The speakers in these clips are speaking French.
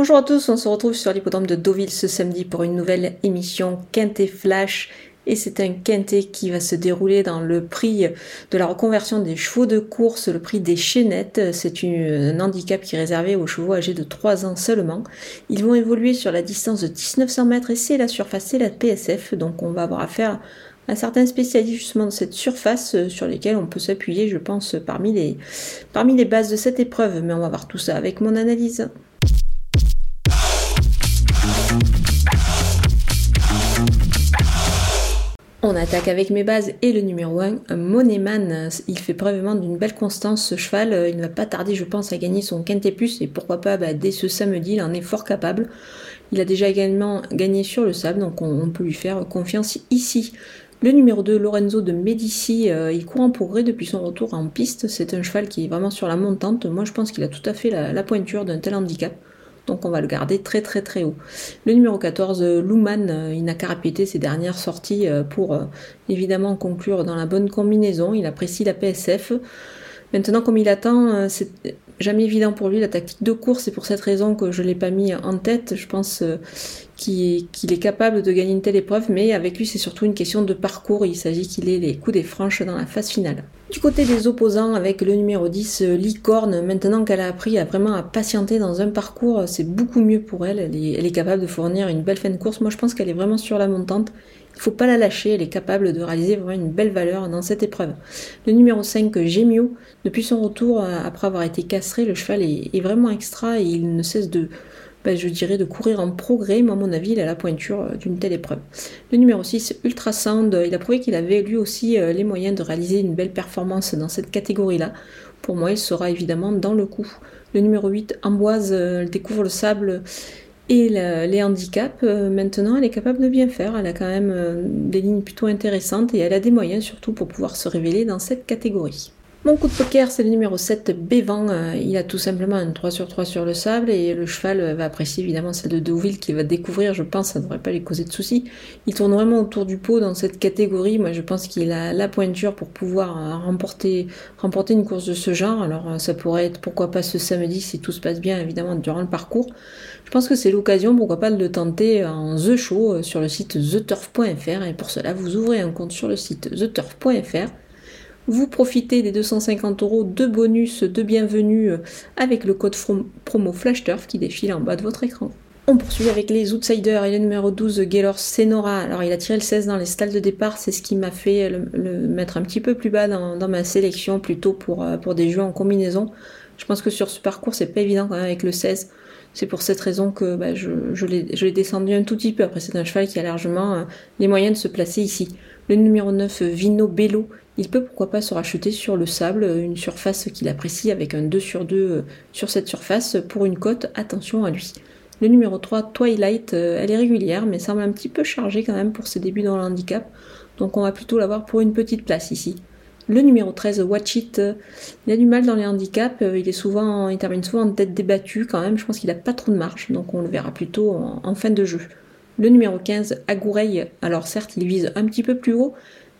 Bonjour à tous, on se retrouve sur l'hippodrome de Deauville ce samedi pour une nouvelle émission Quintet Flash. Et c'est un quintet qui va se dérouler dans le prix de la reconversion des chevaux de course, le prix des chaînettes. C'est un handicap qui est réservé aux chevaux âgés de 3 ans seulement. Ils vont évoluer sur la distance de 1900 mètres et c'est la surface, c'est la PSF. Donc on va avoir affaire à certains spécialistes justement de cette surface sur lesquels on peut s'appuyer, je pense, parmi les, parmi les bases de cette épreuve. Mais on va voir tout ça avec mon analyse. On attaque avec mes bases et le numéro 1, Moneman. Il fait preuve d'une belle constance ce cheval. Il ne va pas tarder, je pense, à gagner son Quintet Plus et pourquoi pas bah, dès ce samedi, il en est fort capable. Il a déjà également gagné sur le sable, donc on, peut lui faire confiance ici. Le numéro 2, Lorenzo de Medici, euh, il court en progrès depuis son retour en piste. C'est un cheval qui est vraiment sur la montante. Moi, je pense qu'il a tout à fait la pointure d'un tel handicap donc on va le garder très très très haut. Le numéro 14, Luman, euh, il n'a qu'à ses dernières sorties euh, pour euh, évidemment conclure dans la bonne combinaison. Il apprécie la PSF. Maintenant, comme il attend, c'est jamais évident pour lui la tactique de course. C'est pour cette raison que je ne l'ai pas mis en tête. Je pense qu'il est, capable de gagner une telle épreuve, mais avec lui, c'est surtout une question de parcours. Il s'agit qu'il ait les coups des franches dans la phase finale. Du côté des opposants, avec le numéro 10, Licorne, maintenant qu'elle a appris à vraiment à patienter dans un parcours, c'est beaucoup mieux pour elle. Elle est, capable de fournir une belle fin de course. Moi, je pense qu'elle est vraiment sur la montante. Il faut pas la lâcher, elle est capable de réaliser vraiment une belle valeur dans cette épreuve. Le numéro 5, Gemio, depuis son retour après avoir été castré, le cheval est, vraiment extra et il ne cesse dirais de courir en progrès, mais à mon avis, il a la pointure euh, d'une telle épreuve. Le numéro 6, Ultrasound, il a prouvé qu'il avait lui aussi euh, les moyens de réaliser une belle performance dans cette catégorie-là. Pour moi, il sera évidemment dans le coup. Le numéro 8, Amboise, euh, elle découvre le sable et les handicaps. Maintenant, elle est capable de bien faire. Elle a quand même des lignes plutôt intéressantes et elle a des moyens surtout pour pouvoir se révéler dans cette catégorie. Coup de poker, c'est le numéro 7, Bévan. Euh, il a tout simplement un 3 sur 3 sur le sable et le cheval euh, va apprécier évidemment celle de Deauville qu'il va découvrir. Je pense que ça ne devrait pas lui causer de soucis. Il tourne vraiment autour du pot dans cette catégorie. Moi, je pense qu'il a la pointure pour pouvoir euh, remporter, remporter une course de ce genre. Alors, ça pourrait être pourquoi pas ce samedi si tout se passe bien évidemment durant le parcours. Je pense que c'est l'occasion, pourquoi pas, de le tenter en The Show sur le site theturf.fr et pour cela, vous ouvrez un compte sur le site theturf.fr vous profitez des 250 euros de bonus de bienvenue euh, avec le code promo FlashTurf qui défile en bas de votre écran. On poursuit avec les outsiders et le numéro 12, Gaylor Senora. Alors il a tiré le 16 dans les stalles de départ, c'est ce qui m'a fait le, mettre un petit peu plus bas dans, ma sélection, plutôt pour, euh, pour des jeux en combinaison. Je pense que sur ce parcours, c'est pas évident quand même avec le 16. C'est pour cette raison que bah, je, l'ai descendu un tout petit peu. Après, c'est un cheval qui a largement euh, les moyens de se placer ici. Le numéro 9, Vino Bello, il peut pourquoi pas se racheter sur le sable, une surface qu'il apprécie avec un 2 sur 2 euh, sur cette surface pour une cote, attention à lui. Le numéro 3, Twilight, euh, elle est régulière mais semble un petit peu chargée quand même pour ses débuts dans le handicap, donc on va plutôt l'avoir pour une petite place ici. Le numéro 13, Watch It, euh, il a du mal dans les handicaps, il est souvent, il termine souvent en tête débattue quand même, je pense qu'il n'a pas trop de marche, donc on le verra plutôt en fin de jeu. Le numéro 15, Agoureille, alors certes il vise un petit peu plus haut,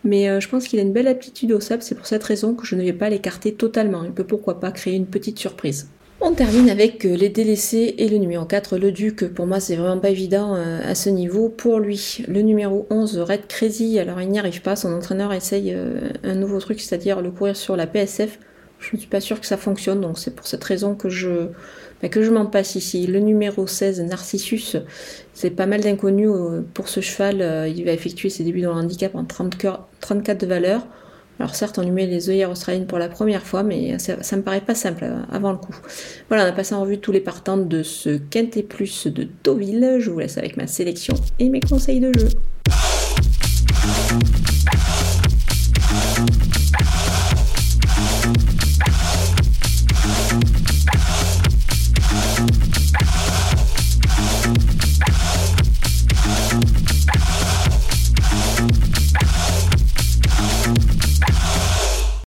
mais euh, je pense qu'il a une belle aptitude au sable, c'est pour cette raison que je ne vais pas l'écarter totalement. Il peut pourquoi pas créer une petite surprise. On termine avec euh, les délaissés et le numéro 4, le Duc. Pour moi, c'est vraiment pas évident euh, à ce niveau. Pour lui, le numéro 11, Red Crazy, alors il n'y arrive pas. Son entraîneur essaye un nouveau truc, c'est-à-dire le courir sur la PSF. Je ne suis pas sûre que ça fonctionne, donc c'est pour cette raison que je, bah, que je m'en passe ici. Le numéro 16, Narcissus, c'est pas mal d'inconnus euh, pour ce cheval. Euh, il va effectuer ses débuts dans le handicap en 34 de valeur. Alors certes, on lui met les œillères australiennes pour la première fois, mais ça, ça me paraît pas simple euh, avant le coup. Voilà, on a passé en revue tous les partants de ce Quintet Plus de Deauville. Je vous laisse avec ma sélection et mes conseils de jeu.